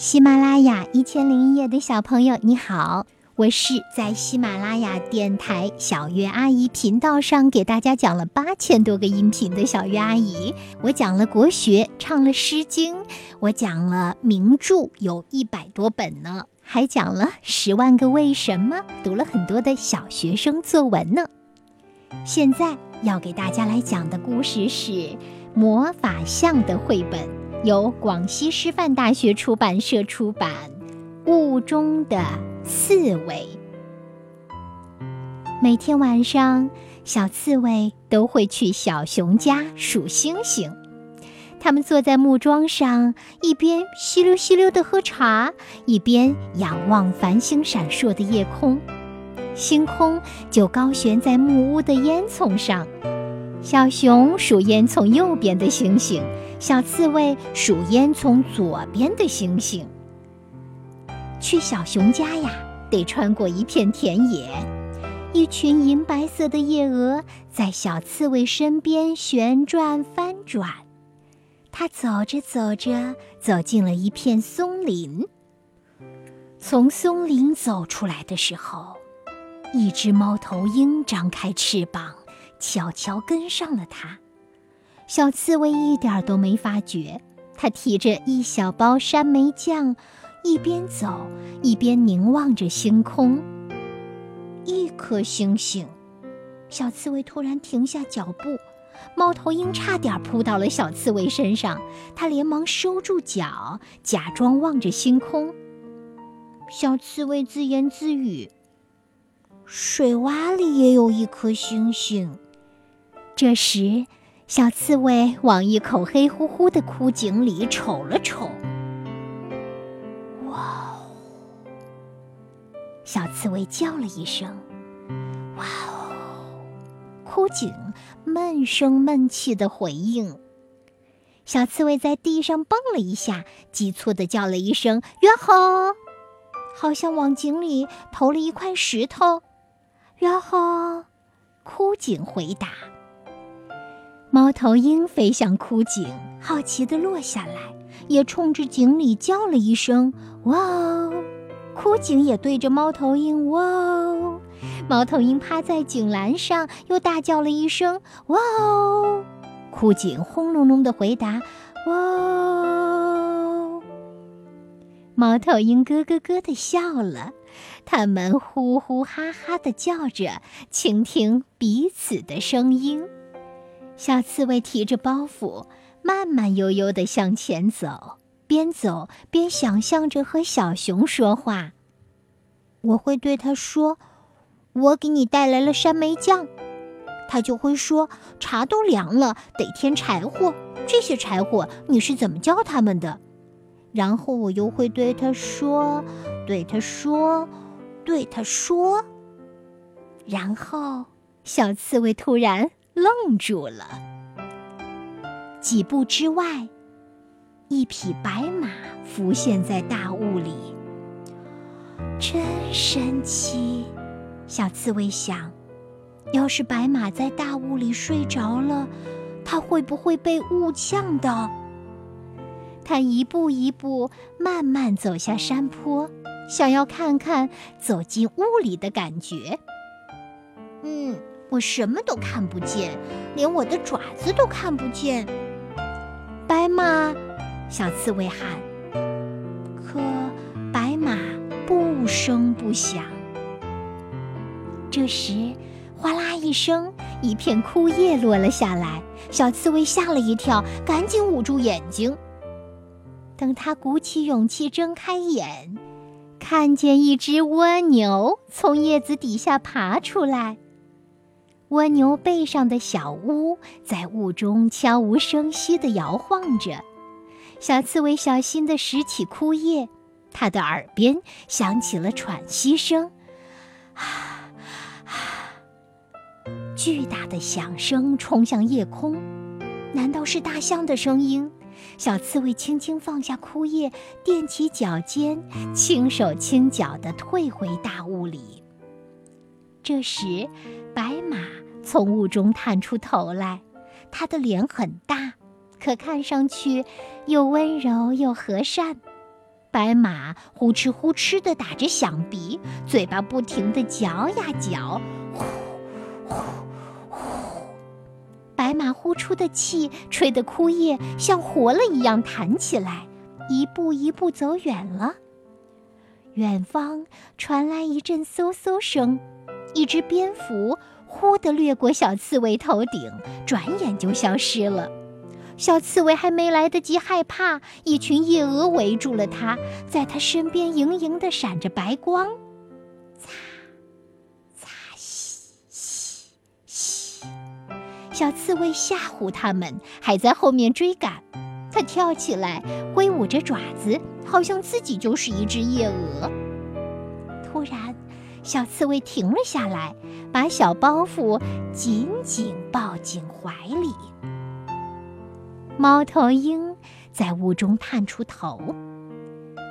喜马拉雅一千零一夜的小朋友，你好，我是在喜马拉雅电台小月阿姨频道上给大家讲了八千多个音频的小月阿姨。我讲了国学，唱了《诗经》，我讲了名著有一百多本呢，还讲了《十万个为什么》，读了很多的小学生作文呢。现在要给大家来讲的故事是《魔法象》的绘本。由广西师范大学出版社出版，《雾中的刺猬》。每天晚上，小刺猬都会去小熊家数星星。他们坐在木桩上，一边吸溜吸溜地喝茶，一边仰望繁星闪烁的夜空。星空就高悬在木屋的烟囱上。小熊数烟囱右边的星星。小刺猬数烟囱左边的星星。去小熊家呀，得穿过一片田野。一群银白色的夜蛾在小刺猬身边旋转翻转。它走着走着，走进了一片松林。从松林走出来的时候，一只猫头鹰张开翅膀，悄悄跟上了它。小刺猬一点都没发觉，它提着一小包山莓酱，一边走一边凝望着星空。一颗星星，小刺猬突然停下脚步，猫头鹰差点扑到了小刺猬身上，它连忙收住脚，假装望着星空。小刺猬自言自语：“水洼里也有一颗星星。”这时。小刺猬往一口黑乎乎的枯井里瞅了瞅。哇哦！小刺猬叫了一声：“哇哦！”枯井闷声闷气的回应。小刺猬在地上蹦了一下，急促的叫了一声：“哟吼！”好像往井里投了一块石头。哟吼！枯井回答。猫头鹰飞向枯井，好奇地落下来，也冲着井里叫了一声：“哇哦！”枯井也对着猫头鹰：“哇哦！”猫头鹰趴在井栏上，又大叫了一声：“哇哦！”枯井轰隆隆地回答：“哇哦！”猫头鹰咯咯咯地笑了，它们呼呼哈哈地叫着，倾听彼此的声音。小刺猬提着包袱，慢慢悠悠地向前走，边走边想象着和小熊说话。我会对他说：“我给你带来了山莓酱。”他就会说：“茶都凉了，得添柴火。这些柴火你是怎么教他们的？”然后我又会对他说：“对他说，对他说。”然后，小刺猬突然。愣住了。几步之外，一匹白马浮现在大雾里。真神奇！小刺猬想：要是白马在大雾里睡着了，它会不会被雾呛到？它一步一步慢慢走下山坡，想要看看走进雾里的感觉。嗯。我什么都看不见，连我的爪子都看不见。白马，小刺猬喊。可白马不声不响。这时，哗啦一声，一片枯叶落了下来。小刺猬吓了一跳，赶紧捂住眼睛。等他鼓起勇气睁开眼，看见一只蜗牛从叶子底下爬出来。蜗牛背上的小屋在雾中悄无声息地摇晃着，小刺猬小心地拾起枯叶，它的耳边响起了喘息声，啊啊！巨大的响声冲向夜空，难道是大象的声音？小刺猬轻轻放下枯叶，踮起脚尖，轻手轻脚地退回大雾里。这时，白马从雾中探出头来，它的脸很大，可看上去又温柔又和善。白马呼哧呼哧地打着响鼻，嘴巴不停地嚼呀嚼，呼呼呼。白马呼出的气吹得枯叶像活了一样弹起来，一步一步走远了。远方传来一阵嗖嗖声，一只蝙蝠忽地掠过小刺猬头顶，转眼就消失了。小刺猬还没来得及害怕，一群夜蛾围住了它，在它身边盈盈地闪着白光。擦，擦，嘻，嘻，嘻。小刺猬吓唬它们，还在后面追赶。它跳起来，挥舞着爪子，好像自己就是一只夜蛾。小刺猬停了下来，把小包袱紧紧抱进怀里。猫头鹰在雾中探出头，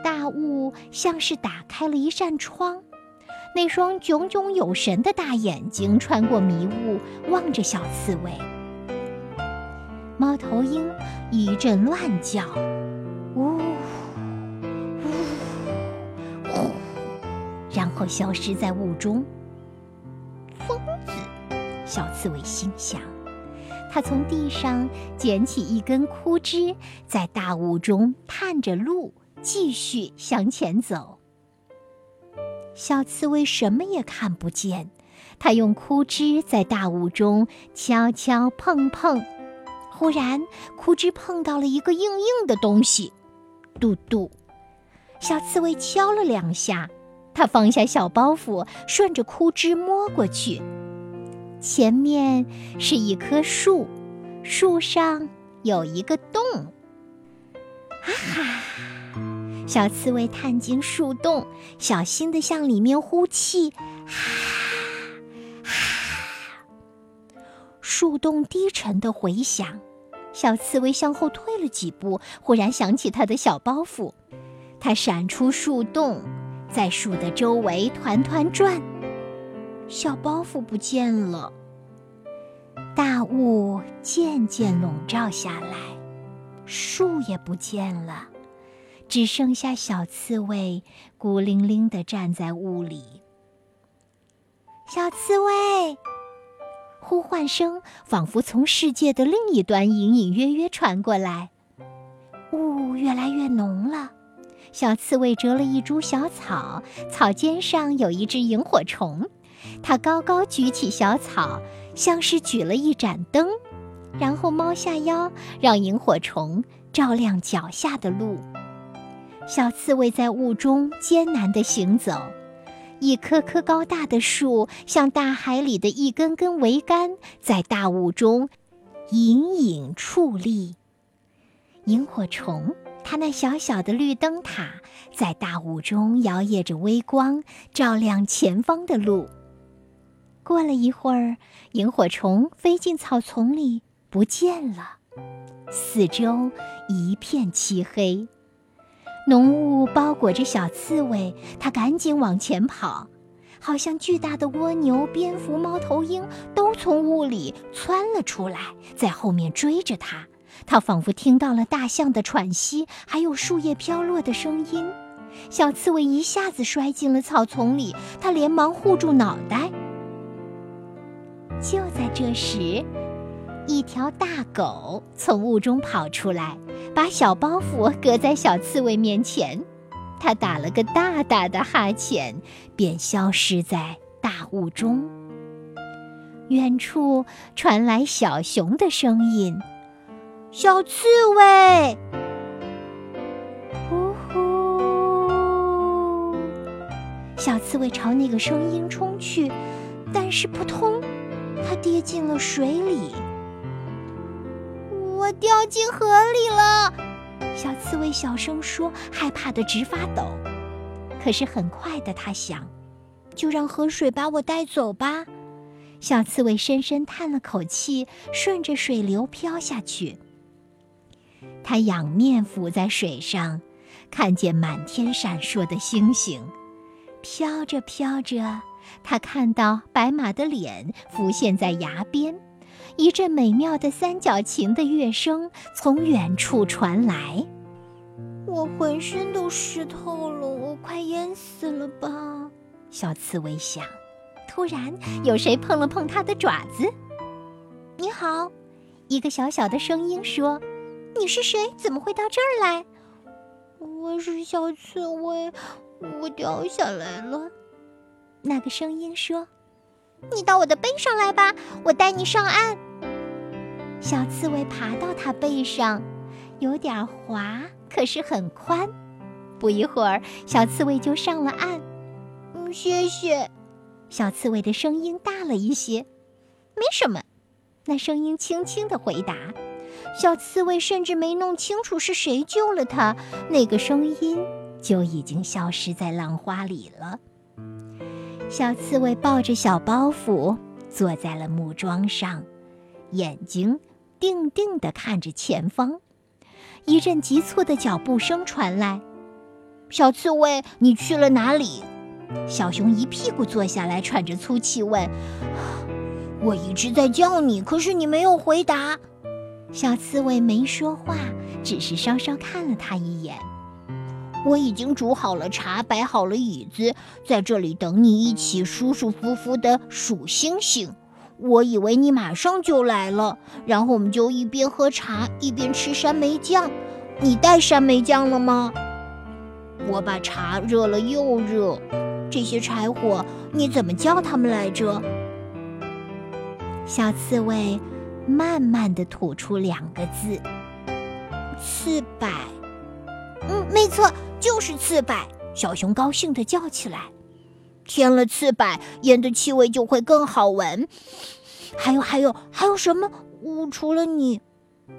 大雾像是打开了一扇窗，那双炯炯有神的大眼睛穿过迷雾，望着小刺猬。猫头鹰一阵乱叫，呜消失在雾中。疯子，小刺猬心想。他从地上捡起一根枯枝，在大雾中探着路，继续向前走。小刺猬什么也看不见，它用枯枝在大雾中敲敲碰碰。忽然，枯枝碰到了一个硬硬的东西，嘟嘟，小刺猬敲了两下，他放下小包袱，顺着枯枝摸过去。前面是一棵树，树上有一个洞。啊哈！小刺猬探进树洞，小心地向里面呼气。哈，哈！树洞低沉的回响。小刺猬向后退了几步，忽然想起它的小包袱，它闪出树洞，在树的周围团团转。小包袱不见了，大雾渐渐笼罩下来，树也不见了，只剩下小刺猬孤零零地站在雾里。小刺猬，呼唤声仿佛从世界的另一端隐隐约约传过来。雾越来越浓了，小刺猬折了一株小草，草尖上有一只萤火虫。它高高举起小草，像是举了一盏灯，然后猫下腰，让萤火虫照亮脚下的路。小刺猬在雾中艰难地行走，一棵棵高大的树像大海里的一根根桅杆，在大雾中隐隐矗立。萤火虫，它那小小的绿灯塔，在大雾中摇曳着微光，照亮前方的路。过了一会儿，萤火虫飞进草丛里，不见了。四周一片漆黑，浓雾包裹着小刺猬，它赶紧往前跑，好像巨大的蜗牛、蝙蝠、猫头鹰都从雾里窜了出来，在后面追着它。它仿佛听到了大象的喘息，还有树叶飘落的声音。小刺猬一下子摔进了草丛里，它连忙护住脑袋。就在这时，一条大狗从雾中跑出来，把小包袱搁在小刺猬面前。它打了个大大的哈欠，便消失在大雾中。远处传来小熊的声音：“小刺猬！”呼呼！小刺猬朝那个声音冲去，但是扑通。它跌进了水里，我掉进河里了。小刺猬小声说，害怕的直发抖。可是很快的，他想，就让河水把我带走吧。小刺猬深深叹了口气，顺着水流飘下去。它仰面浮在水上，看见满天闪烁的星星，飘着飘着。他看到白马的脸浮现在崖边，一阵美妙的三角琴的乐声从远处传来。我浑身都湿透了，我快淹死了吧？小刺猬想。突然，有谁碰了碰它的爪子？你好，一个小小的声音说：“你是谁？怎么会到这儿来？”我是小刺猬，我掉下来了。那个声音说：“你到我的背上来吧，我带你上岸。”小刺猬爬到它背上，有点滑，可是很宽。不一会儿，小刺猬就上了岸。嗯，谢谢。小刺猬的声音大了一些。没什么，那声音轻轻的回答。小刺猬甚至没弄清楚是谁救了它，那个声音就已经消失在浪花里了。小刺猬抱着小包袱坐在了木桩上，眼睛。定定地看着前方，一阵急促的脚步声传来。小刺猬，你去了哪里？小熊一屁股坐下来，喘着粗气问：“ 我一直在叫你，可是你没有回答。”小刺猬没说话，只是稍稍看了他一眼。我已经煮好了茶，摆好了椅子，在这里等你一起舒舒服服地数星星。我以为你马上就来了，然后我们就一边喝茶一边吃山莓酱。你带山莓酱了吗？我把茶热了又热。这些柴火你怎么叫它们来着？小刺猬慢慢的吐出两个字：刺柏。嗯，没错，就是刺柏。小熊高兴的叫起来。添了刺柏，烟的气味就会更好闻。还有，还有，还有什么？我除了你，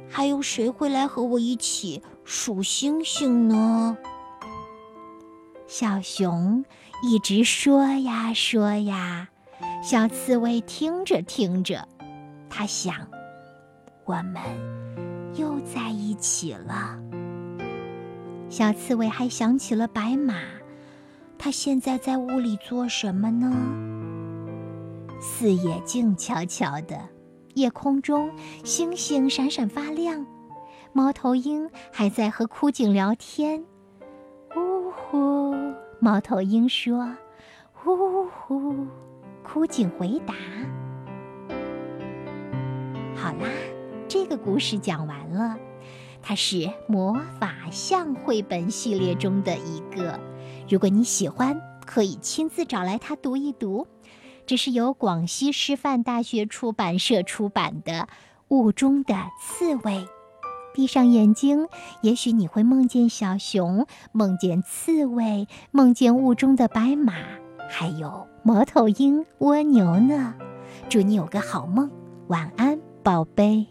还有谁会来和我一起数星星呢？小熊一直说呀说呀，小刺猬听着听着，他想，我们又在一起了。小刺猬还想起了白马。它现在在屋里做什么呢？四野静悄悄的，夜空中星星闪闪发亮，猫头鹰还在和枯井聊天。呜呼，猫头鹰说：“呜呼。”枯井回答：“好啦，这个故事讲完了，它是魔法象绘本系列中的一个。”如果你喜欢，可以亲自找来它读一读。这是由广西师范大学出版社出版的《雾中的刺猬》。闭上眼睛，也许你会梦见小熊，梦见刺猬，梦见雾中的白马，还有猫头鹰、蜗牛呢。祝你有个好梦，晚安，宝贝。